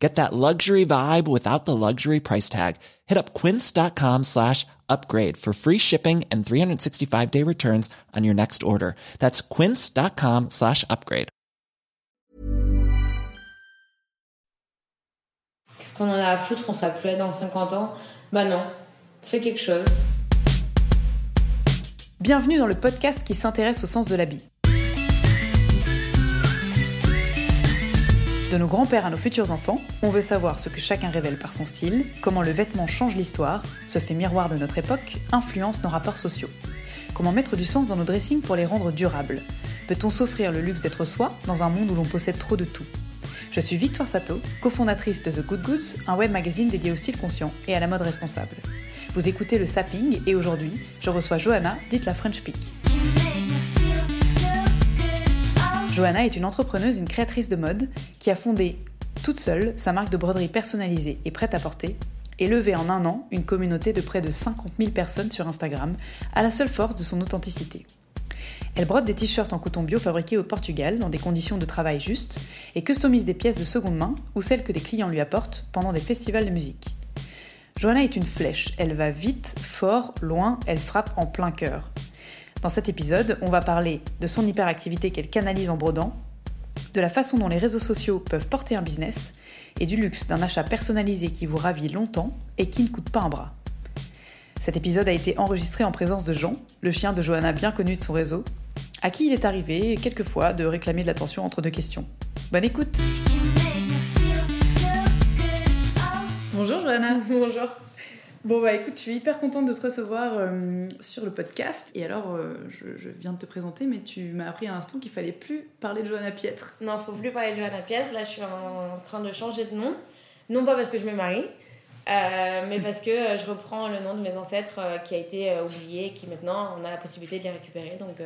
Get that luxury vibe without the luxury price tag. Hit up quince.com slash upgrade for free shipping and 365 day returns on your next order. That's quince.com slash upgrade. Qu'est-ce qu'on en a à foutre On s'appelait dans 50 ans Bah non, fais quelque chose. Bienvenue dans le podcast qui s'intéresse au sens de l'habit. De nos grands-pères à nos futurs enfants, on veut savoir ce que chacun révèle par son style, comment le vêtement change l'histoire, se fait miroir de notre époque, influence nos rapports sociaux. Comment mettre du sens dans nos dressings pour les rendre durables? Peut-on s'offrir le luxe d'être soi dans un monde où l'on possède trop de tout? Je suis Victoire Sato, cofondatrice de The Good Goods, un web magazine dédié au style conscient et à la mode responsable. Vous écoutez le Sapping et aujourd'hui, je reçois Johanna, dite la French Peak. Johanna est une entrepreneuse et une créatrice de mode qui a fondé toute seule sa marque de broderie personnalisée et prête à porter et levé en un an une communauté de près de 50 000 personnes sur Instagram à la seule force de son authenticité. Elle brode des t-shirts en coton bio fabriqués au Portugal dans des conditions de travail justes et customise des pièces de seconde main ou celles que des clients lui apportent pendant des festivals de musique. Johanna est une flèche, elle va vite, fort, loin, elle frappe en plein cœur. Dans cet épisode, on va parler de son hyperactivité qu'elle canalise en brodant, de la façon dont les réseaux sociaux peuvent porter un business, et du luxe d'un achat personnalisé qui vous ravit longtemps et qui ne coûte pas un bras. Cet épisode a été enregistré en présence de Jean, le chien de Johanna bien connu de son réseau, à qui il est arrivé quelquefois de réclamer de l'attention entre deux questions. Bonne écoute Bonjour Johanna Bonjour. Bon bah écoute, je suis hyper contente de te recevoir euh, sur le podcast. Et alors, euh, je, je viens de te présenter, mais tu m'as appris à l'instant qu'il fallait plus parler de Johanna Pietre. Non, faut plus parler de Johanna Piètre. Là, je suis en train de changer de nom. Non pas parce que je me marie, euh, mais parce que je reprends le nom de mes ancêtres qui a été oublié et qui maintenant, on a la possibilité de les récupérer. Donc,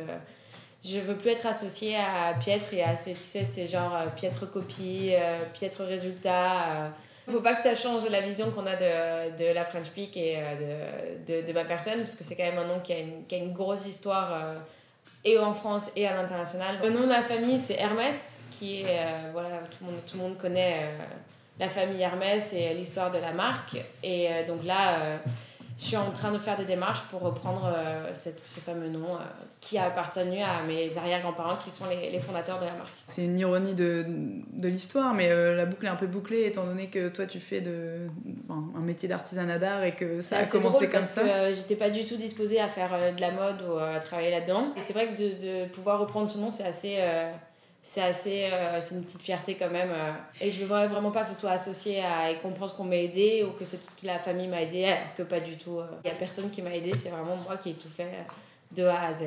je veux plus être associée à Piètre et à ces, tu sais, c'est genre euh, Piètre copie, Piètre résultat. Faut pas que ça change la vision qu'on a de, de la French Peak et euh, de, de, ma personne, parce que c'est quand même un nom qui a une, qui a une grosse histoire euh, et en France et à l'international. Le nom de la famille, c'est Hermès, qui est, euh, voilà, tout le monde, tout le monde connaît la famille Hermès et l'histoire de la marque. Et donc là, je suis en train de faire des démarches pour reprendre euh, cette- ce fameux nom euh, qui a appartenu à mes arrière-grands-parents, qui sont les, les fondateurs de la marque. C'est une ironie de, de l'histoire, mais euh, la boucle est un peu bouclée étant donné que toi tu fais de, enfin, un métier d'artisanat d'art et que ça a commencé comme parce ça. que j'étais pas du tout disposée à faire de la mode ou à travailler là-dedans. Et c'est vrai que de, de pouvoir reprendre ce nom, c'est assez. Euh, c'est assez. euh, c'est une petite fierté quand même. euh. et je veux vraiment- pas que ce soit associé à. et qu'on pense qu'on m'a aidé ou que c'est toute la famille m'a aidé, alors que pas du tout. Il y a personne qui m'a aidé, c'est vraiment moi qui ai tout fait euh, de A à Z.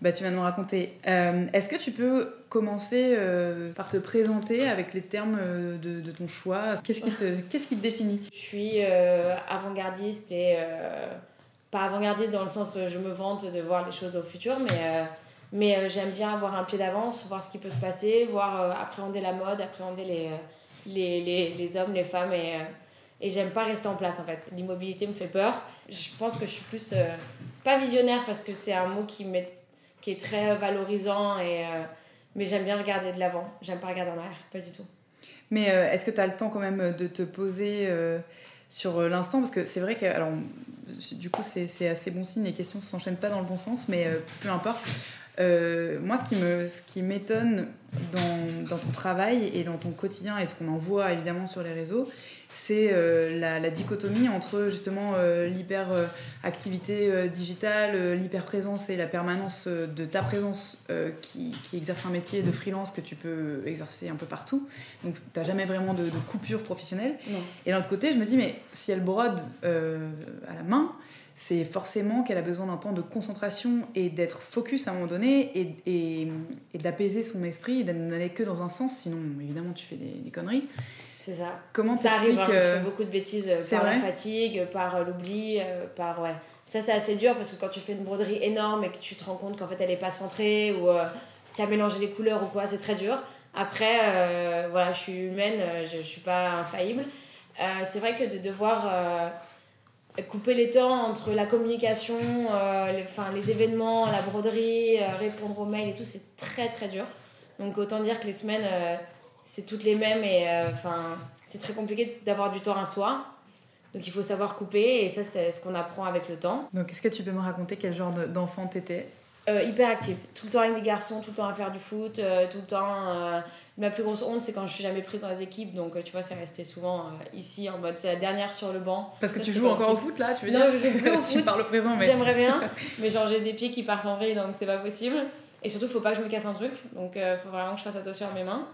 Bah, tu vas nous raconter. Euh, Est-ce que tu peux commencer euh, par te présenter avec les termes euh, de, de ton choix? Qu'est-ce qui, te, qu'est-ce qui te définit? Je suis euh, avant-gardiste et euh, pas avant-gardiste dans le sens euh, je me vante de voir les choses au futur, mais, euh, mais euh, j'aime bien avoir un pied d'avance, voir ce qui peut se passer, voir euh, appréhender la mode, appréhender les, euh, les, les, les hommes, les femmes et, et j'aime pas rester en place en fait. L'immobilité me fait peur. Je pense que je suis plus pas visionnaire parce que c'est un mot qui, qui est très valorisant et mais j'aime bien regarder de l'avant. J'aime pas regarder en arrière, pas du tout. Mais est-ce que tu as le temps quand même de te poser sur l'instant? Parce que c'est vrai que, alors, du coup, c'est assez bon signe, les questions ne s'enchaînent pas dans le bon sens, mais peu importe. Euh, moi, ce qui me, ce qui m'étonne dans, dans ton travail et dans ton quotidien et ce qu'on en voit évidemment sur les réseaux, c'est euh, la, la dichotomie entre justement euh, l'hyper-activité digitale, euh, l'hyper-présence et la permanence de ta présence qui, qui exerce un métier de freelance que tu peux exercer un peu partout. Donc, tu n'as jamais vraiment de, de coupure professionnelle. Non. Et d'un autre côté, je me dis, mais si elle brode à la main, c'est forcément qu'elle a besoin d'un temps de concentration et d'être focus à un moment donné et, et, et d'apaiser son esprit et d'aller que dans un sens, sinon évidemment tu fais des, des conneries. C'est ça. Comment Ça arrive, hein, je euh, fais beaucoup de bêtises euh, par la fatigue, par euh, l'oubli, euh, par ouais. Ça, c'est assez dur parce que quand tu fais une broderie énorme et que tu te rends compte qu'en fait, elle n'est pas centrée ou tu as mélangé les couleurs ou quoi, c'est très dur. Après, voilà, je suis humaine, je ne suis pas infaillible. c'est vrai que de devoir couper les temps entre la communication, euh, les, enfin, les événements, la broderie, euh, répondre aux mails et tout, c'est très très dur. Donc autant dire que les semaines, euh, c'est toutes les mêmes et enfin, c'est très compliqué d'avoir du temps à soi. Donc il faut savoir couper et ça c'est ce qu'on apprend avec le temps. Donc est-ce que tu peux me raconter quel genre d'enfant t'étais? Hyper active, tout le temps avec des garçons, tout le temps à faire du foot, tout le temps Ma plus grosse honte, c'est quand je suis jamais prise dans les équipes. Donc, euh, tu vois, c'est resté souvent euh, ici en mode c'est la dernière sur le banc. Parce que tu joues encore au foot là, tu veux non, dire je joue plus au foot. parles au présent, mais. J'aimerais bien, mais genre j'ai des pieds qui partent en vrille donc c'est pas possible. Et surtout, faut pas que je me casse un truc. Donc, euh, faut vraiment que je fasse attention à mes mains.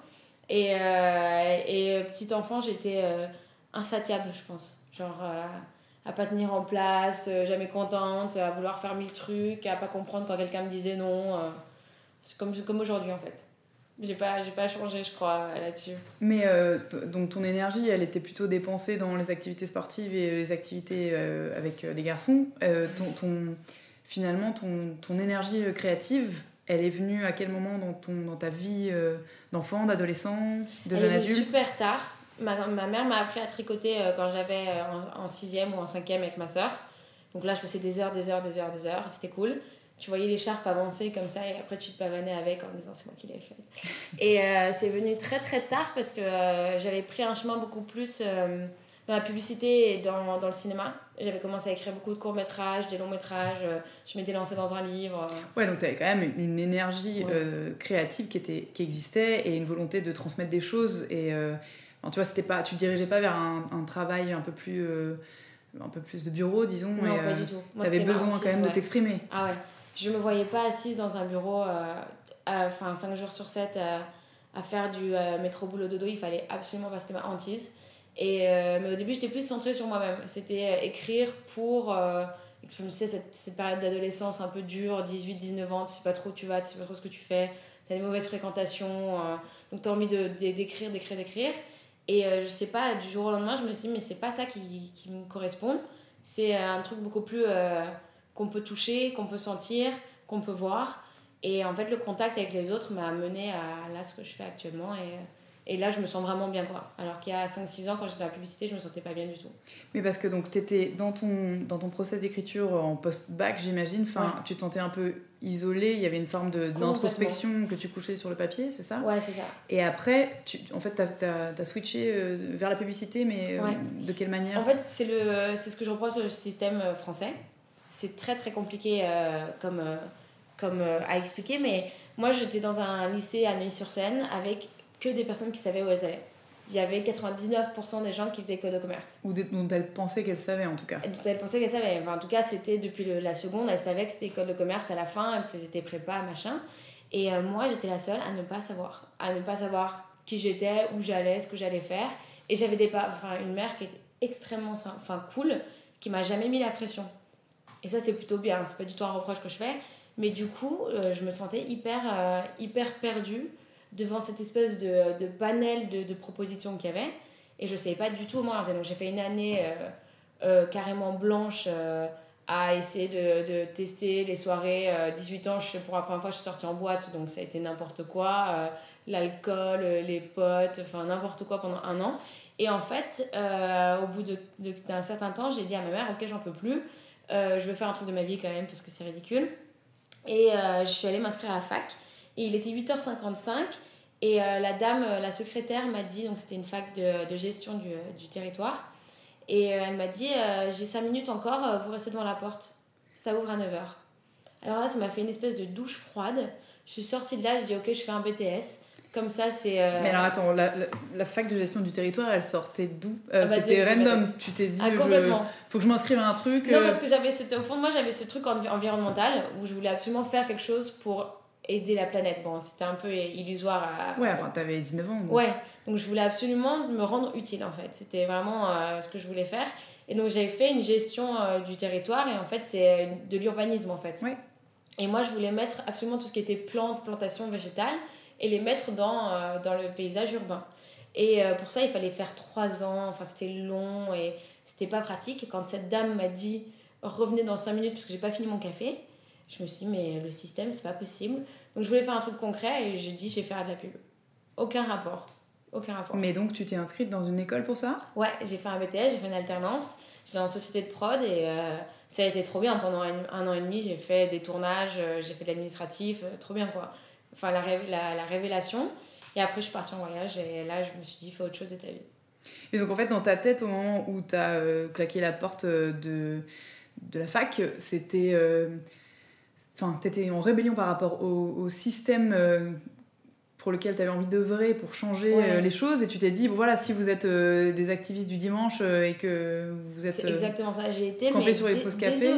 Et, et petit enfant, j'étais insatiable, je pense. Genre à pas tenir en place, jamais contente, à vouloir faire mille trucs, à pas comprendre quand quelqu'un me disait non. c'est comme, comme aujourd'hui en fait. J'ai pas, j'ai pas changé, je crois, là-dessus. Mais euh, donc ton énergie, elle était plutôt dépensée dans les activités sportives et les activités euh, avec euh, des garçons. ton, ton, finalement, ton, ton énergie créative, elle est venue à quel moment dans, ton, dans ta vie d'enfant, d'adolescent, de jeune adulte? Super tard. Ma, ma mère m'a appris à tricoter quand j'avais en 6 ou en 5 avec ma soeur. Donc là, je passais des heures, des heures, des heures, des heures. C'était cool tu voyais l'écharpe avancer comme ça et après tu te pavanais avec en disant c'est moi qui l'ai fait. Et euh, c'est venu très très tard parce que euh, j'avais pris un chemin beaucoup plus euh, dans la publicité et dans, dans le cinéma. J'avais commencé à écrire beaucoup de courts-métrages, des longs-métrages, je m'étais lancée dans un livre. Ouais, donc tu avais quand même une énergie créative qui, était, qui existait et une volonté de transmettre des choses. Et tu vois, c'était pas, tu te dirigeais pas vers un, un travail un peu plus un peu plus de bureau, disons. Non, pas du tout. Tu avais besoin quand même de t'exprimer. Ah ouais je me voyais pas assise dans un bureau, euh, enfin 5 jours sur 7, euh, à faire du euh, métro boulot dodo. Il fallait absolument pas, c'était ma hantise. Et, mais au début, j'étais plus centrée sur moi-même. C'était écrire pour exprimer cette, cette période d'adolescence un peu dure, 18-19 ans, tu sais pas trop où tu vas, tu sais pas trop ce que tu fais, tu as des mauvaises fréquentations, donc tu as envie d'écrire, de, d'écrire, d'écrire, d'écrire. Et je sais pas, du jour au lendemain, je me suis dit, mais c'est pas ça qui, qui me correspond. C'est un truc beaucoup plus qu'on peut toucher, qu'on peut sentir, qu'on peut voir. Et en fait, le contact avec les autres m'a amené à là ce que je fais actuellement. Et, et là, je me sens vraiment bien. Quoi. Alors qu'il y a 5-6 ans, quand j'étais dans la publicité, je me sentais pas bien du tout. Mais parce que tu étais dans ton, dans ton process d'écriture en post-bac, j'imagine. Enfin, Tu te sentais un peu isolé. Il y avait une forme d'introspection que tu couchais sur le papier, c'est ça? Ouais, c'est ça. Et après, tu, en fait, tu as, as, switché euh, vers la publicité, mais euh, de quelle manière? En fait, c'est ce que je reprends sur le système euh, français c'est très très compliqué euh, comme, euh, comme à expliquer, mais moi j'étais dans un lycée à Neuilly-sur-Seine avec que des personnes qui savaient où elles allaient. Il y avait 99% des gens qui faisaient école de commerce. Ou dont elles pensaient qu'elles savaient en tout cas. Dont elles pensaient qu'elles savaient. Enfin, en tout cas, c'était depuis la seconde, elles savaient que c'était école de commerce à la fin, elles faisaient des prépas, machin. Et moi, j'étais la seule à ne pas savoir. À ne pas savoir qui j'étais, où j'allais, ce que j'allais faire. Et j'avais des enfin, une mère qui était extrêmement enfin, cool, qui m'a jamais mis la pression. Et ça, c'est plutôt bien, c'est pas du tout un reproche que je fais. Mais du coup, euh, je me sentais hyper, euh, hyper perdue devant cette espèce de, de panel de, de propositions qu'il y avait. Et je savais pas du tout moi Donc j'ai fait une année euh, carrément blanche à essayer de, de, tester les soirées. 18 ans, je, pour la première fois, je suis sortie en boîte, donc ça a été n'importe quoi. L'alcool, les potes, enfin n'importe quoi pendant un an. Et en fait, au bout d'un certain temps, j'ai dit à ma mère, ok, j'en peux plus. Euh, je veux faire un truc de ma vie quand même parce que c'est ridicule. Et euh, je suis allée m'inscrire à la fac. Et il était 8h55. Et euh, la dame, la secrétaire m'a dit, donc c'était une fac de, de gestion du, du, territoire. Et elle m'a dit, j'ai 5 minutes encore, vous restez devant la porte. Ça ouvre à 9h. Alors là, ça m'a fait une espèce de douche froide. Je suis sortie de là, je dis, ok, je fais un BTS. Comme ça, c'est. Euh, Mais alors attends, la, la, fac de gestion du territoire, elle sortait d'où euh, ah bah, C'était random. Tu t'es dit, ah, je... faut que je m'inscrive à un truc. Non, euh, parce que j'avais. Au fond moi, j'avais ce truc environnemental où je voulais absolument faire quelque chose pour aider la planète. Bon, c'était un peu illusoire à. Ouais, enfin, t'avais 19 ans. Donc. Ouais, donc je voulais absolument me rendre utile en fait. C'était vraiment ce que je voulais faire. Et donc j'avais fait une gestion du territoire et en fait, c'est de l'urbanisme en fait. Ouais. Et moi, je voulais mettre absolument tout ce qui était plantes, plantations, végétales et les mettre dans, euh, dans le paysage urbain. Et euh, pour ça, il fallait faire trois ans, enfin c'était long et c'était pas pratique. Et quand cette dame m'a dit revenez dans 5 minutes parce que j'ai pas fini mon café. Je me suis dit, mais le système, c'est pas possible. Donc je voulais faire un truc concret et je dis, je vais faire de la pub. Aucun rapport. Aucun rapport. Mais donc, tu t'es inscrite dans une école pour ça? Ouais, j'ai fait un BTS, j'ai fait une alternance. J'étais en société de prod et euh, ça a été trop bien. Pendant un, un an et demi, j'ai fait des tournages, euh, j'ai fait de l'administratif, euh, trop bien quoi. Enfin, la, la, la révélation. Et après, je suis partie en voyage et là, je me suis dit, fais autre chose de ta vie. Et donc, en fait, dans ta tête, au moment où tu as claqué la porte de, de la fac, c'était. Enfin, tu étais en rébellion par rapport au, au système euh, pour lequel tu avais envie d'œuvrer pour changer Ouais. euh, les choses. Et tu t'es dit, bon, voilà, si vous êtes euh, des activistes du dimanche et que vous êtes. C'est exactement ça. J'ai été campé mais sur les pauses café.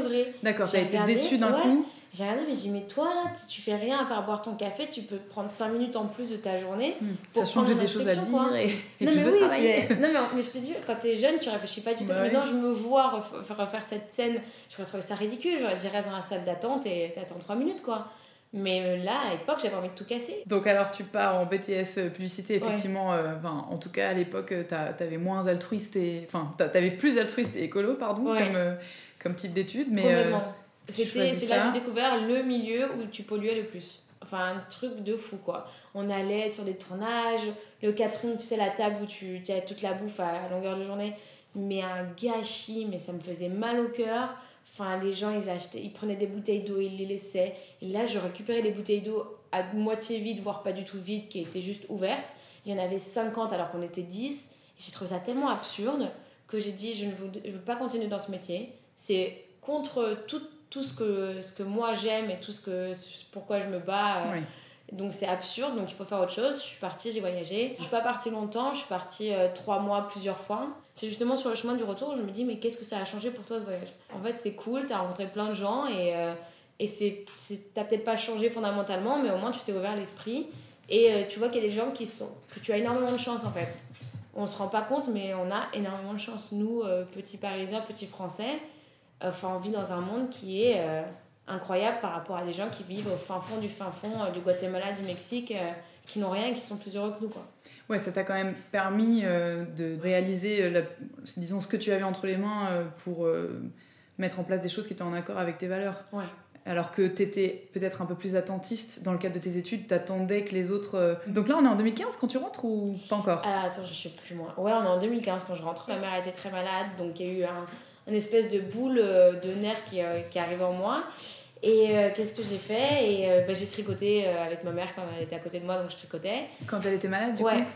D'accord, tu as été regardé, déçu d'un ouais. coup. J'ai regardé, mais j'ai dit, mais toi là, tu- tu fais rien à part boire ton café, tu peux prendre 5 minutes en plus de ta journée. Hmm, Pour Sachant que j'ai des choses à dire et, et non mais je oui, travailler. c'est- non mais, mais je te dis, quand t'es jeune, tu réfléchis pas du tout. Bah. Maintenant, je me vois ref- refaire cette scène, j'aurais trouvé ça ridicule. J'aurais dit reste dans la salle d'attente et t'attends 3 minutes quoi. Mais euh, là, à l'époque, j'avais envie de tout casser. Donc alors tu pars en BTS publicité, effectivement, euh, enfin, en tout cas à l'époque euh, t'avais moins altruiste et... Enfin t'a- t'avais plus altruiste et écolo, pardon, Ouais. comme, euh, comme type d'étude, mais... euh, C'était, c'est là que j'ai découvert le milieu où tu polluais le plus. Enfin, un truc de fou, quoi. On allait sur des tournages, le catering, tu sais, la table où tu, tu as toute la bouffe à, à longueur de journée. Mais un gâchis, mais ça me faisait mal au cœur. Enfin, les gens, ils achetaient, ils prenaient des bouteilles d'eau, ils les laissaient. Et là, je récupérais les bouteilles d'eau à moitié vides, voire pas du tout vides, qui étaient juste ouvertes. Il y en avait 50 alors qu'on était 10. Et j'ai trouvé ça tellement absurde que j'ai dit, je ne veux, je veux pas continuer dans ce métier. C'est contre tout, tout ce, que, ce que moi j'aime et tout ce que pourquoi je me bats. euh. Donc c'est absurde, donc il faut faire autre chose. Je suis partie, j'ai voyagé. Je suis pas partie longtemps, je suis partie euh, trois mois plusieurs fois. C'est justement sur le chemin du retour où je me dis mais qu'est-ce que ça a changé pour toi ce voyage? En fait c'est cool, t'as rencontré plein de gens et, euh, et c'est, c'est, t'as peut-être pas changé fondamentalement mais au moins tu t'es ouvert l'esprit. Et euh, tu vois qu'il y a des gens qui sont... que tu as énormément de chance en fait. On se rend pas compte mais on a énormément de chance. Nous, petits parisiens, petits français, enfin on vit dans un monde qui est... euh, incroyable par rapport à des gens qui vivent au fin fond du fin fond euh, du Guatemala, du Mexique, euh, qui n'ont rien et qui sont plus heureux que nous. Quoi. Ouais, ça t'a quand même permis de réaliser, la- disons, ce que tu avais entre les mains pour mettre en place des choses qui étaient en accord avec tes valeurs. Ouais. Alors que t'étais peut-être un peu plus attentiste dans le cadre de tes études, t'attendais que les autres... Donc là, on est en 2015 quand tu rentres ou pas encore? Attends, je sais plus moi. Ouais, on est en 2015 quand je rentre. Ma mère était très malade, donc il y a eu un, un espèce de boule euh, de nerfs qui, euh, qui arrive en moi. Et euh, qu'est-ce que j'ai fait? Et euh, bah, j'ai tricoté euh, avec ma mère quand elle était à côté de moi, donc je tricotais. Quand elle était malade, du Ouais. coup?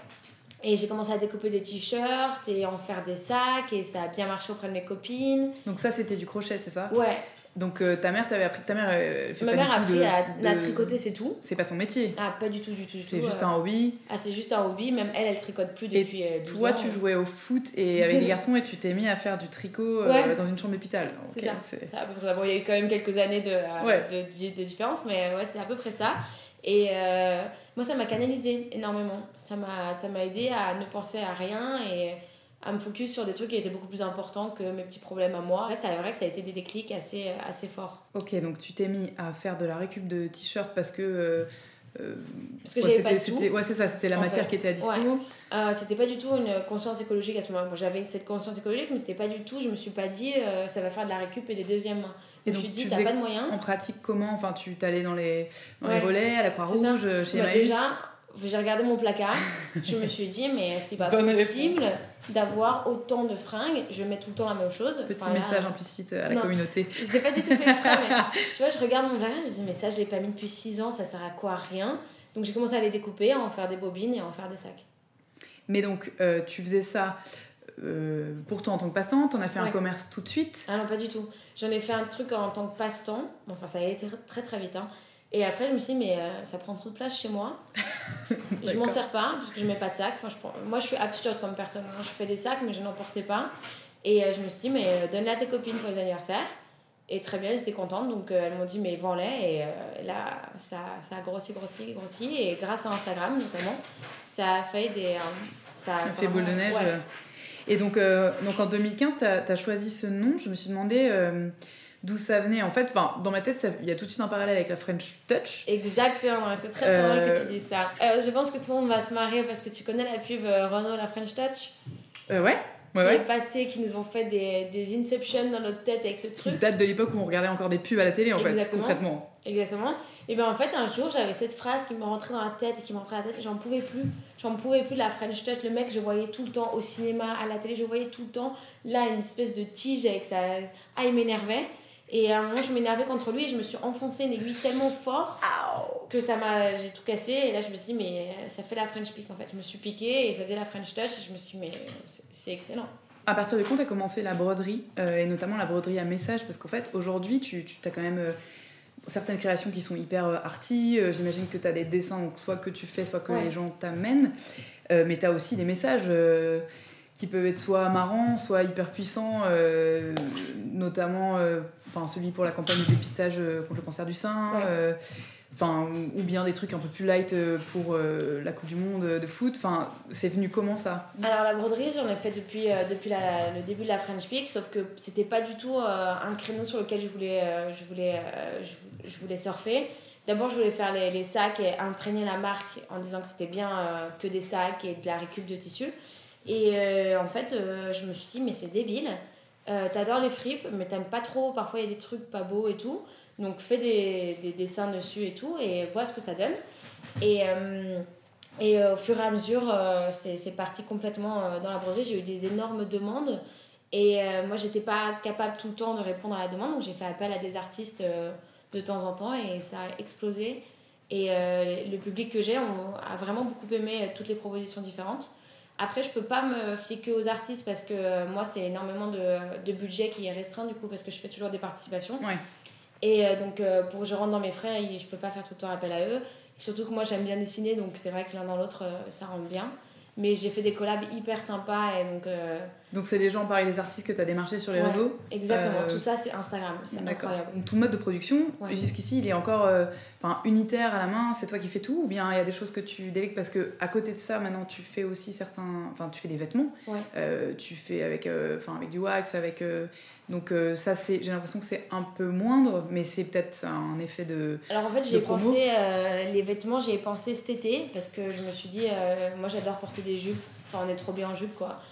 Et j'ai commencé à découper des t-shirts et en faire des sacs, et ça a bien marché auprès de mes copines. Donc ça, c'était du crochet, c'est ça? Ouais, Donc euh, ta mère t'avait appris... Ta mère euh, fait ma pas mère du a tout appris de... à, à de- tricoter, c'est tout. C'est pas son métier. Ah, pas du tout, du tout. C'est juste euh. un hobby. Ah, c'est juste un hobby. Même elle, elle tricote plus Et depuis euh, 12 Toi, ans. tu jouais au foot et avec des garçons et tu t'es mis à faire du tricot euh, Ouais. dans une chambre d'hôpital. C'est ça. ça. Bon, il y a eu quand même quelques années de, euh, Ouais. de, différence, mais ouais, c'est à peu près ça. Et euh, moi, ça m'a canalisé énormément. Ça m'a ça m'a aidé à ne penser à rien et à me focus sur des trucs qui étaient beaucoup plus importants que mes petits problèmes à moi. Ouais, c'est vrai que ça a été des déclics assez, assez forts. Ok, donc tu t'es mis à faire de la récup de t-shirts parce que. euh, euh, Parce que ouais, j'avais pas c'était- de sous. c'était- Ouais, c'est ça, c'était la matière fait. qui était à dispo. Ouais. Euh, c'était pas du tout une conscience écologique à ce moment-là. Bon, j'avais cette conscience écologique, mais c'était pas du tout. Je me suis pas dit euh, ça va faire de la récup et des deuxièmes mains. Je me suis dit t'as pas de moyens. En pratique, comment? Enfin, tu t'allais dans les, dans les relais, à la Croix-Rouge, chez Bah, déjà, j'ai regardé mon placard. je me suis dit, mais c'est pas Bonne possible d'avoir autant de fringues. Je mets tout le temps la même chose. Petit Enfin, là, message implicite à la Non. communauté. Je sais pas du tout fait exprès, mais tu vois, je regarde mon placard, je dis, mais ça, je l'ai pas mis depuis 6 ans, ça sert à quoi Rien? Donc j'ai commencé à les découper, à en faire des bobines et à en faire des sacs. Mais donc, euh, tu faisais ça euh, pour toi en tant que passant, t'en as fait un commerce tout de suite? Ah non, pas du tout. J'en ai fait un truc en tant que passe-temps. Enfin, ça a été très très vite. hein. Et après, je me suis dit, mais euh, ça prend trop de place chez moi. je m'en sers pas, parce que je mets pas de sac. Enfin, je prends- Moi, je suis absurde comme personne. hein. Je fais des sacs, mais je n'en portais pas. Et euh, je me suis dit, mais euh, donne-la à tes copines pour les anniversaires. Et très bien, elles étaient contentes. Donc, elles m'ont dit, mais vends-les. Et là, ça, ça a grossi, grossi, grossi. Et grâce à Instagram, notamment, ça a fait des. ça a fait boule de neige. ouais. Et donc, donc en 2015, tu as, choisi ce nom. Je me suis demandé d'où ça venait. En fait, enfin, dans ma tête, il y a tout de suite un parallèle avec la French Touch. Exactement, c'est très très Euh, drôle que tu dises ça. Euh, je pense que tout le monde va se marrer parce que tu connais la pub euh, Renault la French Touch? Euh, ouais. qui est passé, qui nous ont fait des, des inceptions dans notre tête avec ce truc. Qui date de l'époque où on regardait encore des pubs à la télé, en fait, concrètement. Exactement. Et bien en fait, un jour, j'avais cette phrase qui me rentrait dans la tête et qui me rentrait dans la tête. J'en pouvais plus. J'en pouvais plus de la French Touch. Le mec, je voyais tout le temps au cinéma, à la télé, je voyais tout le temps. Là, une espèce de tige avec sa. Ah, il m'énervait. Et à un moment, je m'énervais contre lui et je me suis enfoncé une aiguille tellement fort que ça m'a. J'ai tout cassé. Et là, je me suis dit, mais ça fait la French Pick en fait. Je me suis piqué et ça faisait la French Touch. Et je me suis dit, mais c'est excellent. À partir de quand tu as commencé la broderie euh, et notamment la broderie à message? Parce qu'en fait, aujourd'hui, tu, tu as quand même. Euh, certaines créations qui sont hyper euh, arty. Euh, j'imagine que tu as des dessins, soit que tu fais, soit que les gens t'amènent. Euh, mais tu as aussi des messages qui peuvent être soit marrants, soit hyper puissants, notamment enfin celui pour la campagne de dépistage contre le cancer du sein. Enfin, ou bien des trucs un peu plus light euh, pour euh, la Coupe du Monde de foot. Enfin, c'est venu comment ça? Alors la broderie, j'en ai fait depuis, euh, depuis le début de la French Peak, sauf que c'était pas du tout un créneau sur lequel je voulais, je voulais, je, voulais surfer. D'abord, je voulais faire les, les, sacs et imprégner la marque en disant que c'était bien que des sacs et de la récup de tissu. Et en fait, je me suis dit, mais c'est débile. T'adores les fripes, mais t'aimes pas trop. Parfois, il y a des trucs pas beaux et tout. Donc fais des, des, dessins dessus et tout et vois ce que ça donne. Et, euh, et euh, au fur et à mesure, euh, c'est parti complètement dans la broderie. J'ai eu des énormes demandes et moi, j'étais pas capable tout le temps de répondre à la demande. Donc j'ai fait appel à des artistes de temps en temps et ça a explosé. Et le public que j'ai a vraiment beaucoup aimé toutes les propositions différentes. Après, je peux pas me fier que aux artistes parce que moi, c'est énormément de, de, budget qui est restreint du coup parce que je fais toujours des participations. Ouais. Et euh, donc, euh, pour que je rentre dans mes frais, je peux pas faire tout le temps appel à eux. surtout que moi, j'aime bien dessiner, donc c'est vrai que l'un dans l'autre, euh, ça rentre bien. Mais j'ai fait des collabs hyper sympas et donc. Donc c'est des gens pareil, les artistes que tu as démarchés sur les réseaux Exactement, tout ça c'est Instagram, c'est incroyable. Donc ton mode de production, jusqu'ici, il est encore enfin unitaire à la main, c'est toi qui fais tout ou bien il y a des choses que tu délègues parce que à côté de ça, maintenant tu fais aussi certains. Enfin, tu fais des vêtements, tu fais avec, enfin avec du wax, avec donc euh, ça, c'est, j'ai l'impression que c'est un peu moindre, mais c'est peut-être un effet de. Alors en fait, j'ai pensé euh, les vêtements, j'y ai pensé cet été parce que je me suis dit, euh, moi j'adore porter des jupes. Enfin, on est trop bien en jupe, quoi.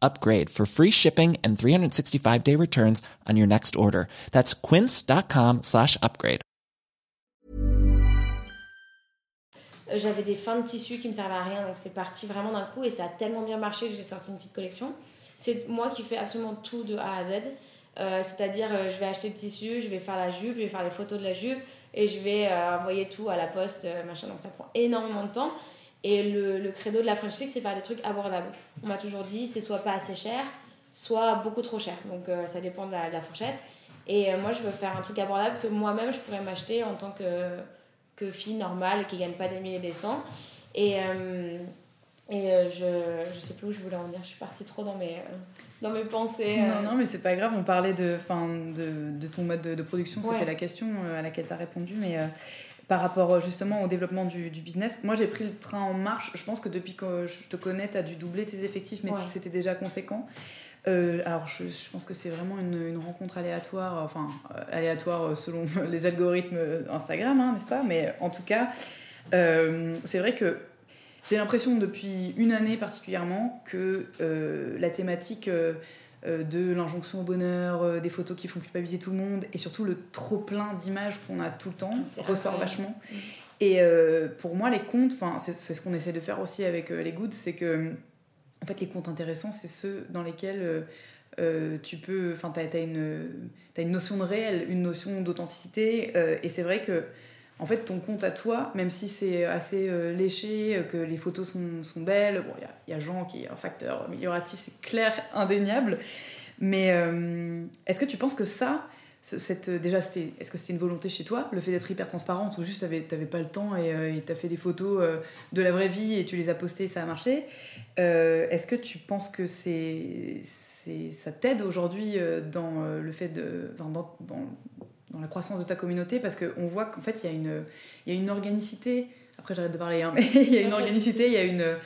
upgrade for free shipping and 365-day returns on your next order. That's quince.com slash upgrade. J'avais des fins de tissu qui me servaient à rien, donc c'est parti vraiment d'un coup et ça a tellement bien marché que j'ai sorti une petite collection. c'est moi qui fais absolument tout de A à Z. Euh, c'est-à-dire, euh, je vais acheter le tissu, je vais faire la jupe, je vais faire les photos de la jupe et je vais euh, envoyer tout à la poste, machin. Donc ça prend énormément de temps. Et le, le credo de la French Fix, c'est faire des trucs abordables. On m'a toujours dit, c'est soit pas assez cher, soit beaucoup trop cher. Donc ça dépend de la, fourchette. Et moi, je veux faire un truc abordable que moi-même, je pourrais m'acheter en tant que, que fille normale qui gagne pas des milliers et des cents. Et, et euh, je, je sais plus où je voulais en venir, je suis partie trop dans mes, euh, dans mes pensées. Non, euh. non, mais c'est pas grave, on parlait de, de, de ton mode de, production, c'était la question à laquelle tu as répondu, mais par rapport justement au développement du, du business, moi j'ai pris le train en marche, je pense que depuis que je te connais, tu as dû doubler tes effectifs, mais c'était déjà conséquent. alors, je, je, pense que c'est vraiment une, une, rencontre aléatoire, enfin, aléatoire selon les algorithmes Instagram, hein, n'est-ce pas? Mais en tout cas, c'est vrai que j'ai l'impression depuis une année particulièrement que euh, la thématique euh, euh, de l'injonction au bonheur, des photos qui font culpabiliser tout le monde, et surtout le trop plein d'images qu'on a tout le temps, ressort vachement. Et pour moi, les comptes, c'est ce qu'on essaie de faire aussi avec les goods, c'est que en fait, les comptes intéressants, c'est ceux dans lesquels tu peux, enfin, tu as, une, as une notion de réel, une notion d'authenticité, et c'est vrai que en fait, ton compte à toi, même si c'est assez euh, léché, euh, que les photos sont, sont belles, bon, il y, a Jean qui est un facteur amélioratif, c'est clair, indéniable. Mais euh, est-ce que tu penses que ça, cette, déjà, est-ce que c'était une volonté chez toi, le fait d'être hyper transparente, ou juste tu n'avais pas le temps et tu as fait des photos de la vraie vie et tu les as postées et ça a marché Est-ce que tu penses que c'est ça t'aide aujourd'hui dans le fait de. dans, dans, dans, la croissance de ta communauté parce qu'on voit qu'en fait, il y, a une, il y a une organicité. Après, j'arrête de parler, hein, mais il y a une organicité, il y a une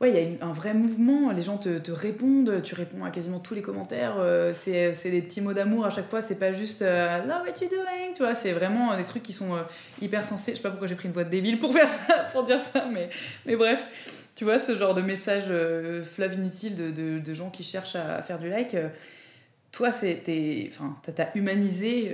ouais, il y a un vrai mouvement, les gens te, te, répondent, tu réponds à quasiment tous les commentaires, euh, c'est des petits mots d'amour à chaque fois, c'est pas juste euh, Love what you doing, tu vois, c'est vraiment des trucs qui sont euh, hyper sensés. Je sais pas pourquoi j'ai pris une voix de débile pour faire ça, pour dire ça, mais, mais bref, tu vois, ce genre de message flave inutile de, de, de, gens qui cherchent à, faire du like. Toi, t'as humanisé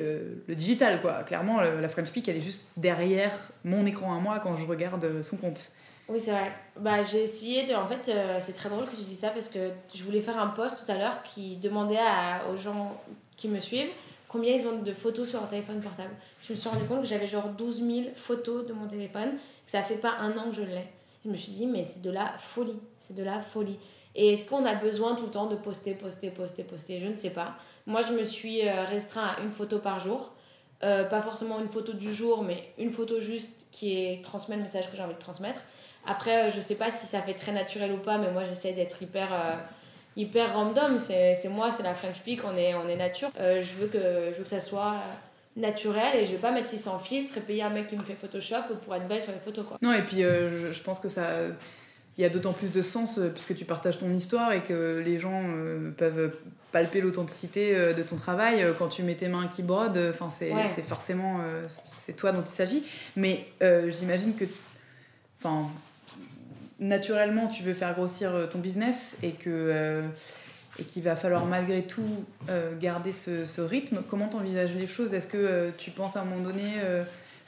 le digital, quoi. Clairement, la French Peak, elle est juste derrière mon écran à moi quand je regarde son compte. Oui, c'est vrai. Bah, j'ai essayé de. En fait, euh, c'est très drôle que tu dis ça parce que je voulais faire un post tout à l'heure qui demandait à, aux gens qui me suivent combien ils ont de photos sur leur téléphone portable. Je me suis rendu compte que j'avais genre 12 000 photos de mon téléphone, que ça fait pas un an que je l'ai. Je me suis dit, mais c'est de la folie. C'est de la folie. Et est-ce qu'on a besoin tout le temps de poster, poster, poster, poster? Je ne sais pas. Moi, je me suis euh, restreint à une photo par jour. Euh, pas forcément une photo du jour, mais une photo juste qui est, transmet le message que j'ai envie de transmettre. Après, euh, je sais pas si ça fait très naturel ou pas, mais moi j'essaie d'être hyper, hyper random. C'est moi, c'est la French Peak, on est, on est nature. Je, veux que, je veux que ça soit naturel et je vais pas mettre 600 filtres et payer un mec qui me fait Photoshop pour être belle sur les photos. Quoi. Non, et puis je, pense que ça. Il y a d'autant plus de sens puisque tu partages ton histoire et que les gens peuvent palper l'authenticité de ton travail. Quand tu mets tes mains qui brodent, c'est forcément c'est toi dont il s'agit. Mais j'imagine que enfin naturellement tu veux faire grossir euh, ton business et que euh, et qu'il va falloir malgré tout euh, garder ce, ce, rythme, comment tu envisages les choses? Est-ce que tu penses à un moment donné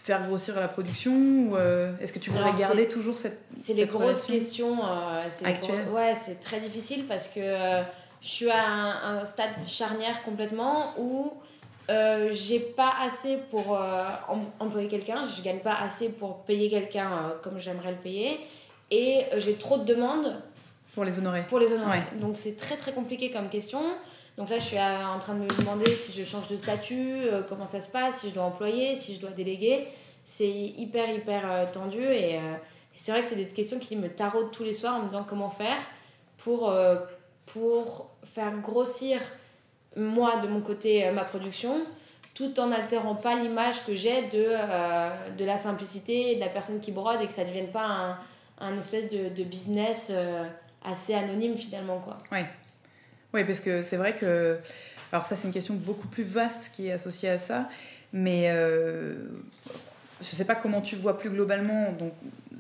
faire grossir la production ou est-ce que tu voudrais garder toujours cette C'est les grosses questions actuelles. Ouais, c'est très difficile parce que je suis à un, un, stade charnière complètement où j'ai pas assez pour employer quelqu'un, je gagne pas assez pour payer quelqu'un comme j'aimerais le payer et euh, j'ai trop de demandes. Pour les honorer. Pour les honorer. Donc c'est très très compliqué comme question. Donc là, je suis en train de me demander si je change de statut, euh, comment ça se passe, si je dois employer, si je dois déléguer. C'est hyper hyper euh, tendu et, c'est vrai que c'est des questions qui me taraudent tous les soirs en me disant comment faire pour, pour faire grossir moi de mon côté ma production tout en n'altérant pas l'image que j'ai de, de la simplicité de la personne qui brode et que ça ne devienne pas un, un espèce de, de business euh, assez anonyme finalement quoi. Ouais. Oui, parce que c'est vrai que alors ça c'est une question beaucoup plus vaste qui est associée à ça, mais euh, je sais pas comment tu vois plus globalement donc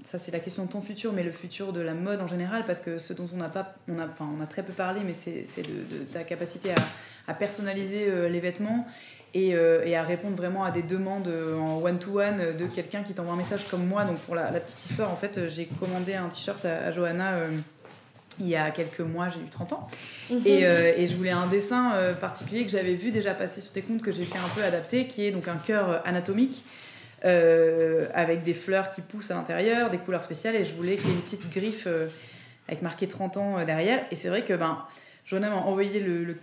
ça c'est la question de ton futur, mais le futur de la mode en général, parce que ce dont on n'a pas, on a, enfin, on a très peu parlé, mais c'est de, ta capacité à, personnaliser euh, les vêtements euh, et, à répondre vraiment à des demandes en one-to-one de quelqu'un qui t'envoie un message comme moi. Donc pour la, petite histoire, en fait, j'ai commandé un t-shirt à, Johanna il y a quelques mois, j'ai eu 30 ans. Mhm. et, et, je voulais un dessin particulier que j'avais vu déjà passer sur tes comptes, que j'ai fait un peu adapter, qui est donc un cœur anatomique. avec des fleurs qui poussent à l'intérieur, des couleurs spéciales, et je voulais qu'il y ait une petite griffe avec marqué 30 ans derrière. Et c'est vrai que ben, Joanna m'a envoyé le, le,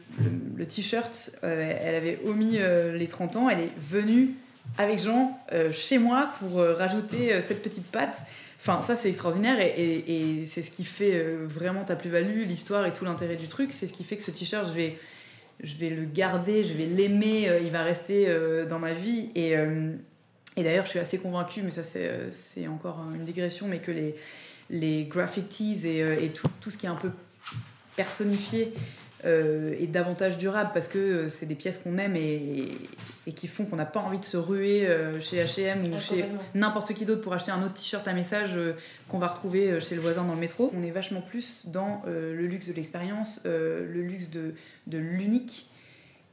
le, t-shirt. Euh, elle avait omis euh, les 30 ans. Elle est venue avec Jean euh, chez moi pour rajouter cette petite patte. Enfin, ça, c'est extraordinaire et, c'est ce qui fait vraiment ta plus-value, l'histoire et tout l'intérêt du truc. C'est ce qui fait que ce t-shirt, je vais, je vais le garder, je vais l'aimer, il va rester dans ma vie. Et, d'ailleurs, je suis assez convaincue, mais ça, c'est encore une digression, mais que les, les graphic et, tout, ce qui est un peu personnifié euh, et davantage durable parce que euh, c'est des pièces qu'on aime et, et, qui font qu'on n'a pas envie de se ruer euh, chez H&M ou chez n'importe qui d'autre pour acheter un autre t-shirt à message qu'on va retrouver chez le voisin dans le métro. On est vachement plus dans le luxe de l'expérience, le luxe de, de l'unique.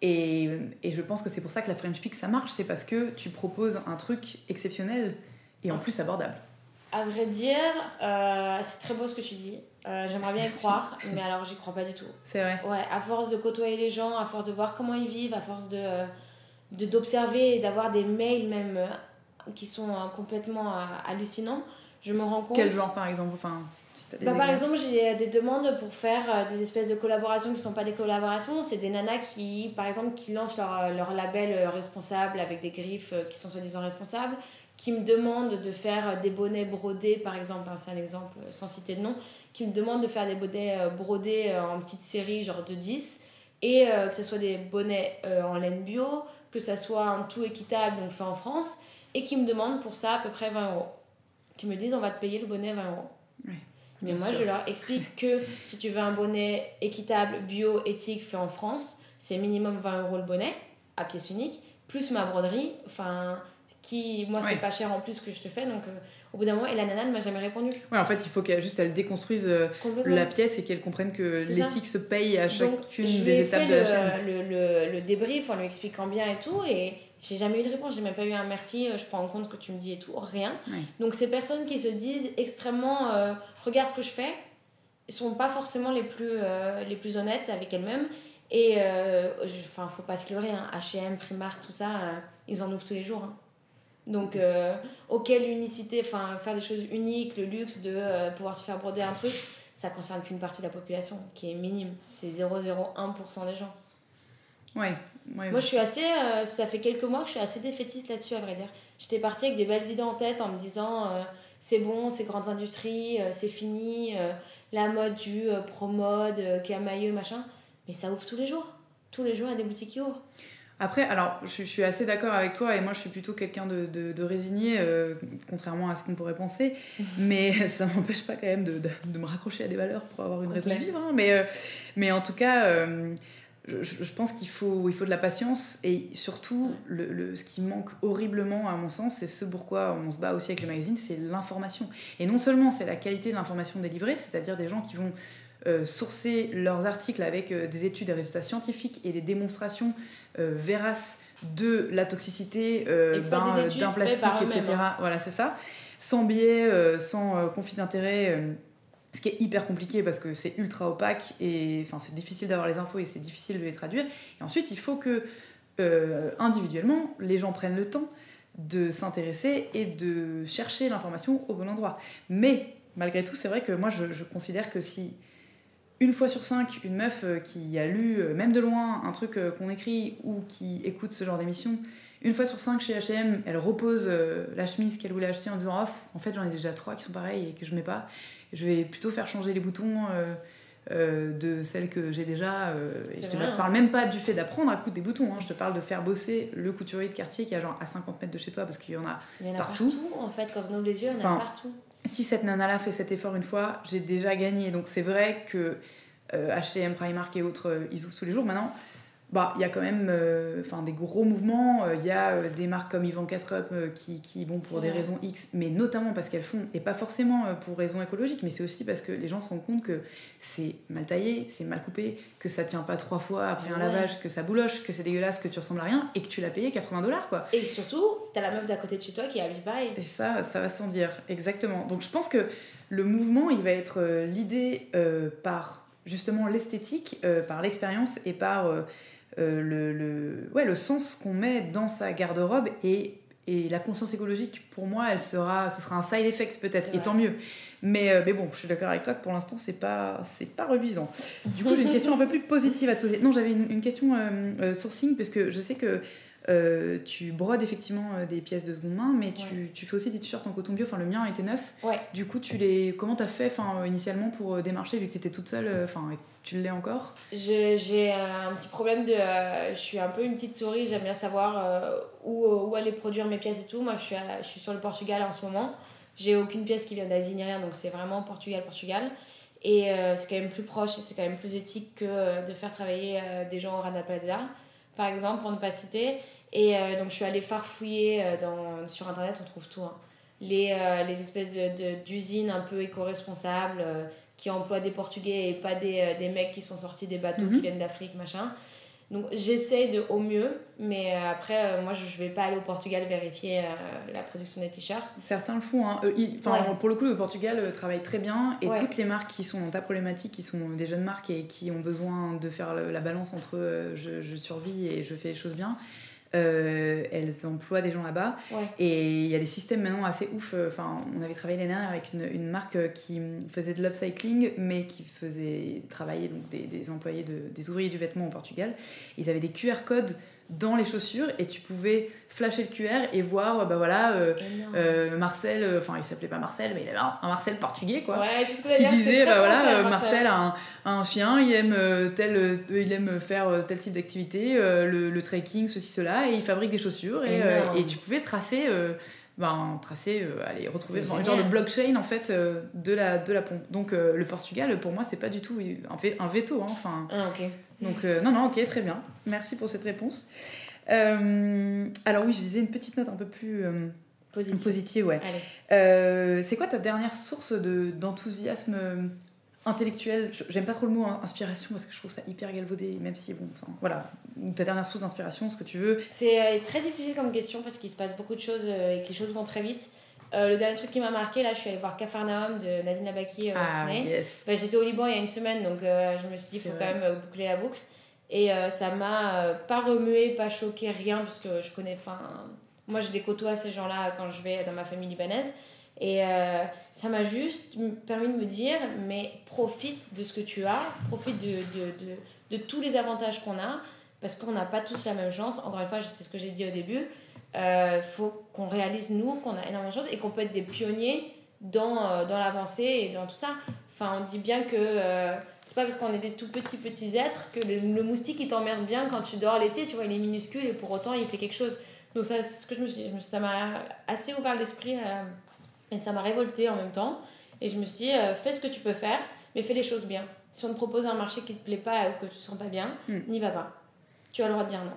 Et, et, je pense que c'est pour ça que la French Peak ça marche, c'est parce que tu proposes un truc exceptionnel et en plus abordable. À vrai dire, c'est très beau ce que tu dis. Euh, j'aimerais bien y croire, mais alors j'y crois pas du tout. C'est vrai. Ouais, à force de côtoyer les gens, à force de voir comment ils vivent, à force de d'observer et d'avoir des mails même euh, qui sont euh, complètement hallucinants, je me rends compte. Quel genre par exemple enfin, bah, Par exemple, j'ai des demandes pour faire des espèces de collaborations qui sont pas des collaborations. C'est des nanas qui, par exemple, qui lancent leur, leur label responsable avec des griffes qui sont soi-disant responsables, qui me demandent de faire des bonnets brodés, par exemple, hein, c'est un exemple sans citer de nom, qui me demandent de faire des bonnets brodés en petite série, genre de 10, et que ce soit des bonnets en laine bio, que ce soit un tout équitable, donc fait en France, et qui me demandent pour ça à peu près 20 euros. Qui me disent on va te payer le bonnet 20 euros. Mais moi, je leur explique que si tu veux un bonnet équitable, bio, éthique, fait en France, c'est minimum 20 euros le bonnet, à pièce unique, plus ma broderie, enfin, qui, moi, c'est pas cher en plus que je te fais, donc euh, au bout d'un moment, et la nana ne m'a jamais répondu. Ouais, en fait, il faut qu'elle juste elle déconstruise euh, la pièce et qu'elle comprenne que l'éthique se paye à chacune des étapes de la chaîne. Le, le, le, débrief en lui expliquant bien et tout, et j'ai jamais eu de réponse, j'ai même pas eu un merci, euh, je prends en compte ce que tu me dis et tout, rien. Donc ces personnes qui se disent extrêmement euh, regarde ce que je fais, sont pas forcément les plus, les plus honnêtes avec elles-mêmes. Et enfin, faut pas se leurrer, hein, HM, Primark, tout ça, ils en ouvrent tous les jours. Hein. Donc, auquel unicité, enfin, faire des choses uniques, le luxe de pouvoir se faire broder un truc, ça concerne qu'une partie de la population qui est minime. C'est 0,01% des gens. Ouais, moi, je suis assez. Euh, ça fait quelques mois que je suis assez défaitiste là-dessus, à vrai dire. J'étais partie avec des belles idées en tête en me disant euh, c'est bon, c'est grandes industries, euh, c'est fini, la mode du pro-mode, camailleux, machin. Mais ça ouvre tous les jours. Tous les jours, il y a des boutiques qui ouvrent. Après, alors, je, suis assez d'accord avec toi et moi, je suis plutôt quelqu'un de, de, résigné, contrairement à ce qu'on pourrait penser. mais ça m'empêche pas quand même de, de, me raccrocher à des valeurs pour avoir une raison de vivre. Hein. mais, mais en tout cas je, pense qu'il faut, il faut de la patience et surtout, le, le, ce qui manque horriblement à mon sens, c'est ce pourquoi on se bat aussi avec le magazine, c'est l'information. Et non seulement c'est la qualité de l'information délivrée, c'est-à-dire des gens qui vont euh, sourcer leurs articles avec euh, des études, des résultats scientifiques et des démonstrations euh, véraces de la toxicité ben, d'un plastique, etc. Hein. Voilà, c'est ça. Sans biais, sans conflit d'intérêt ce qui est hyper compliqué parce que c'est ultra opaque et enfin c'est difficile d'avoir les infos et c'est difficile de les traduire. Et ensuite, il faut que euh, individuellement, les gens prennent le temps de s'intéresser et de chercher l'information au bon endroit. Mais malgré tout, c'est vrai que moi, je, considère que si une fois sur cinq, une meuf euh, qui a lu, euh, même de loin, un truc qu'on écrit ou qui écoute ce genre d'émission, une fois sur cinq chez H&M, elle repose la chemise qu'elle voulait acheter en disant ah, en fait j'en ai déjà trois qui sont pareils et que je mets pas je vais plutôt faire changer les boutons euh, euh, de celles que j'ai déjà. Euh, et je te hein. parle même pas du fait d'apprendre à coudre des boutons, hein. je te parle de faire bosser le couturier de quartier qui est genre à 50 mètres de chez toi parce qu'il y en a, il y en a partout. En fait, quand on ouvre les yeux, il y en a partout. Si cette nana-là fait cet effort une fois, j'ai déjà gagné. Donc c'est vrai que H&M, Primark et autres, ils ouvrent tous les jours. Maintenant, bah, il y a quand même euh, des gros mouvements. Euh, il y a euh, des marques comme Yvan Castrop qui, qui, bon, pour des raisons X, mais notamment parce qu'elles font, et pas forcément pour raisons écologiques, mais c'est aussi parce que les gens se rendent compte que c'est mal taillé, c'est mal coupé, que ça tient pas trois fois après un lavage, que ça bouloche, que c'est dégueulasse, que tu ressembles à rien, et que tu l'as payé 80 dollars, quoi. Et surtout, t'as la meuf d'à côté de chez toi qui habille pareil. Et ça, ça va sans dire, exactement. Donc je pense que le mouvement, il va être l'idée par justement l'esthétique, par l'expérience et par euh, le, le, ouais, le sens qu'on met dans sa garde-robe et, et la conscience écologique, pour moi, elle sera, ce sera un side effect peut-être, et tant mieux. Mais, euh, mais bon, je suis d'accord avec toi que pour l'instant, c'est pas, c'est pas reluisant. Du coup, j'ai une question un peu plus positive à te poser. Non, j'avais une, une, question euh, sourcing, parce que je sais que euh, tu brodes effectivement euh, des pièces de seconde main, mais tu, tu fais aussi des t-shirts en coton bio. Enfin, le mien était neuf. Ouais. Du coup, tu les... comment t'as fait enfin, initialement pour euh, démarcher vu que tu étais toute seule Enfin, tu l'es encore? J'ai un petit problème de. je suis un peu une petite souris, j'aime bien savoir où, où, aller produire mes pièces et tout. Moi, je suis, je suis sur le Portugal en ce moment. J'ai aucune pièce qui vient d'Asie ni rien, donc c'est vraiment Portugal-Portugal. Et c'est quand même plus proche et c'est quand même plus éthique que de faire travailler des gens au Rana Plaza, par exemple, pour ne pas citer. Et euh, donc, je suis allée farfouiller euh, dans, sur Internet, on trouve tout. Hein. Les, euh, les espèces d'usines de, un peu éco-responsables qui emploient des Portugais et pas des, des mecs qui sont sortis des bateaux qui mhm. viennent d'Afrique, machin. Donc j'essaie de au mieux, mais après, moi je ne vais pas aller au Portugal vérifier la production des t-shirts. Certains le font. Hein. Pour le coup, le Portugal travaille très bien et toutes les marques qui sont dans ta problématique, qui sont des jeunes marques et qui ont besoin de faire la balance entre je, je survis et je fais les choses bien, euh, elles emploient des gens là-bas. Et il y a des systèmes maintenant assez ouf. Enfin, on avait travaillé l'année dernière avec une, une, marque qui faisait de l'upcycling, mais qui faisait travailler donc, des, des employés, de, des ouvriers du vêtement au Portugal. Ils avaient des QR codes dans les chaussures et tu pouvais flasher le QR et voir, bah voilà, euh, euh, Marcel, euh, enfin il s'appelait pas Marcel, mais il avait un, un Marcel portugais quoi. Ouais, ce que Qui dire, disait, bah voilà, français, euh, Marcel. Marcel a un, chien, il aime, euh, tel, euh, il aime faire euh, tel type d'activité, euh, le, le trekking, ceci, cela, et il fabrique des chaussures. Et, euh, et tu pouvais tracer, euh, ben, tracer euh, allez, retrouver un genre de blockchain en fait euh, de, la, de la pompe. Donc euh, le Portugal, pour moi, c'est pas du tout un, un veto. hein, Enfin, Ah, ok. Donc euh, non, non, ok, très bien. Merci pour cette réponse. Euh, alors oui, je disais une petite note un peu plus euh, positive, ouais. Euh, c'est quoi ta dernière source de- d'enthousiasme intellectuel? J'aime pas trop le mot hein, inspiration parce que je trouve ça hyper galvaudé, même si, bon, enfin, voilà. Ta dernière source d'inspiration, ce que tu veux. C'est très difficile comme question parce qu'il se passe beaucoup de choses et que les choses vont très vite. Euh, le dernier truc qui m'a marqué, là, je suis allée voir Capharnaüm de Nadine Abaki euh, au ciné. yes. Bah, J'étais au Liban il y a une semaine, donc euh, je me suis dit, il faut vrai. quand même boucler la boucle. Et ça m'a pas remué, pas choqué, rien, parce que je connais. Enfin, moi, je les côtoie, ces gens-là, quand je vais dans ma famille libanaise. Et ça m'a juste permis de me dire, mais profite de ce que tu as, profite de, de, de, de tous les avantages qu'on a, parce qu'on n'a pas tous la même chance. Encore une fois, c'est ce que j'ai dit au début. Il faut qu'on réalise, nous, qu'on a énormément de choses et qu'on peut être des pionniers dans, euh, dans l'avancée et dans tout ça. Enfin, on dit bien que euh, c'est pas parce qu'on est des tout petits petits êtres que le, le moustique il t'emmerde bien quand tu dors l'été, tu vois, il est minuscule et pour autant il fait quelque chose. Donc, ça, c'est ce que je me suis, je me- ça m'a assez ouvert l'esprit euh, et ça m'a révolté en même temps. Et je me suis dit, euh, fais ce que tu peux faire, mais fais les choses bien. Si on te propose un marché qui te plaît pas ou que tu te sens pas bien, Mm. n'y va pas. Tu as le droit de dire non.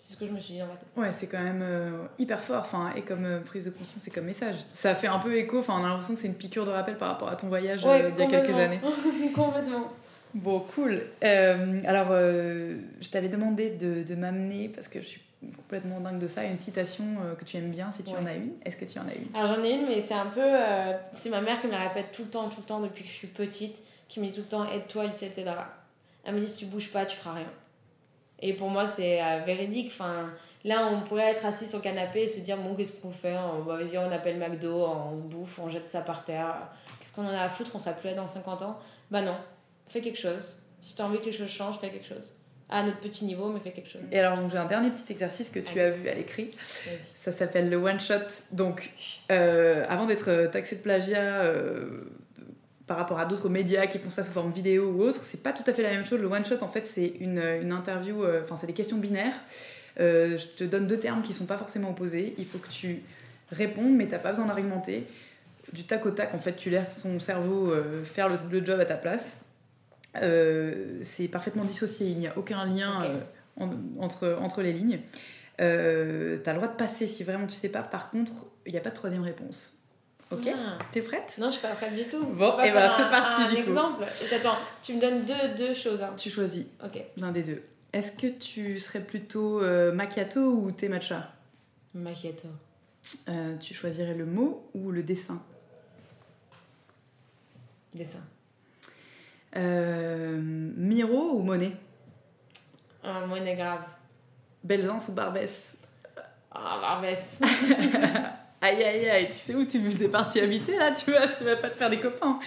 C'est ce que je me suis dit dans ma tête. Ouais, c'est quand même euh, hyper fort, enfin, et comme euh, prise de conscience et comme message. Ça fait un peu écho, enfin, on a l'impression que c'est une piqûre de rappel par rapport à ton voyage euh, Ouais, d'il y a quelques années. complètement. Bon, cool. Euh, alors, euh, je t'avais demandé de, de m'amener, parce que je suis complètement dingue de ça, une citation euh, que tu aimes bien, si tu Ouais. en as une. Est-ce que tu en as une? Alors j'en ai une, mais c'est un peu. euh, c'est ma mère qui me la répète tout le temps, tout le temps depuis que je suis petite, qui me dit tout le temps aide-toi, il. Elle me dit si tu bouges pas, tu feras rien. Et pour moi, c'est euh, véridique. Enfin, là, on pourrait être assis sur le canapé et se dire bon, qu'est-ce qu'on fait? On- bah, Vas-y, on appelle McDo, on bouffe, on jette ça par terre. Qu'est-ce qu'on en a à foutre? On sera plus là dans 50 ans? Bah non, fais quelque chose. Si tu as envie que les choses changent, fais quelque chose. À notre petit niveau, mais fais quelque chose. Et alors, j'ai un dernier petit exercice que tu as vu à l'écrit. Ça s'appelle le one shot. Donc, euh, avant d'être taxé de plagiat euh, par rapport à d'autres médias qui font ça sous forme vidéo ou autre, c'est pas tout à fait la même chose. Le one shot, en fait, c'est une, une interview, euh, enfin, c'est des questions binaires. Euh, je te donne deux termes qui sont pas forcément opposés. Il faut que tu répondes, mais t'as pas besoin d'argumenter. Du tac au tac, en fait, tu laisses ton cerveau euh, faire le, le job à ta place. C'est parfaitement dissocié, il n'y a aucun lien en- entre, entre les lignes. T'as le droit de passer si vraiment tu sais pas. Par contre, il n'y a pas de troisième réponse. Ok Ah. T'es prête? Non, je suis pas prête du tout. Bon, On va et ben, c'est parti, Un du coup. exemple. Et Attends, tu me donnes deux, deux choses. hein. Tu choisis Ok. l'un des deux. Est-ce que tu serais plutôt euh, macchiato ou thé matcha? Macchiato. Euh, Tu choisirais le mot ou le dessin? Dessin. Euh, Miro ou Monet? Un monnaie grave. Belzins ou Barbès? Ah, Barbès. Aïe aïe aïe, tu sais où tu veux des parties habitées là Tu vas, tu vas pas te faire des copains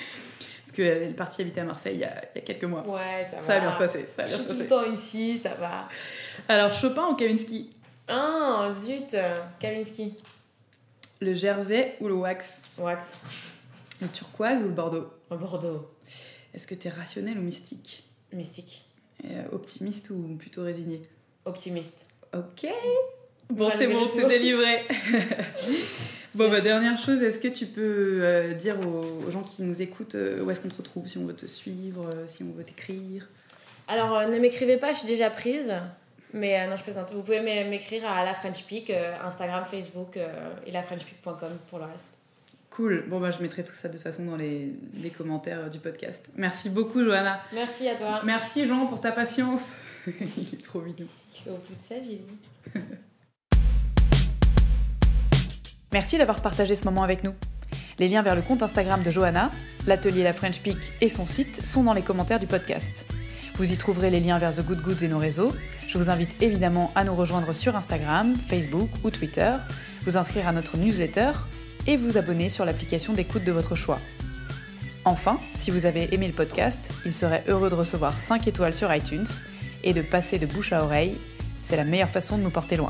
Parce qu'elle est partie habiter à Marseille il y a, il y a quelques mois. Ouais, ça va. Ça va bien se passer, ça va Je bien suis se tout le temps ici, ça va. Alors Chopin ou Kavinsky Ah, zut. Kavinsky. Le jersey ou le wax? Wax. Le turquoise ou le bordeaux? Bordeaux. Est-ce que tu es rationnel ou mystique? Mystique. Euh, Optimiste ou plutôt résigné? Optimiste. Ok. Bon, c'est bon, tout. c'est délivré. bon, bah, dernière chose, est-ce que tu peux euh, dire aux, aux gens qui nous écoutent euh, où est-ce qu'on te retrouve, si on veut te suivre, euh, si on veut t'écrire? Alors, euh, ne m'écrivez pas, je suis déjà prise. Mais euh, non, je plaisante. Vous pouvez m'é- m'écrire à la French Peak, euh, Instagram, Facebook euh, et lafrenchpeak.com pour le reste. Cool. Bon, bah, je mettrai tout ça de toute façon dans les, les commentaires du podcast. Merci beaucoup, Johanna. Merci à toi. Merci, Jean, pour ta patience. Il est trop mignon. Il fait au bout de sa vie. Merci d'avoir partagé ce moment avec nous. Les liens vers le compte Instagram de Johanna, l'atelier La French Peak et son site sont dans les commentaires du podcast. Vous y trouverez les liens vers The Good Goods et nos réseaux. Je vous invite évidemment à nous rejoindre sur Instagram, Facebook ou Twitter, vous inscrire à notre newsletter et vous abonner sur l'application d'écoute de votre choix. Enfin, si vous avez aimé le podcast, il serait heureux de recevoir 5 étoiles sur iTunes et de passer de bouche à oreille C'est la meilleure façon de nous porter loin.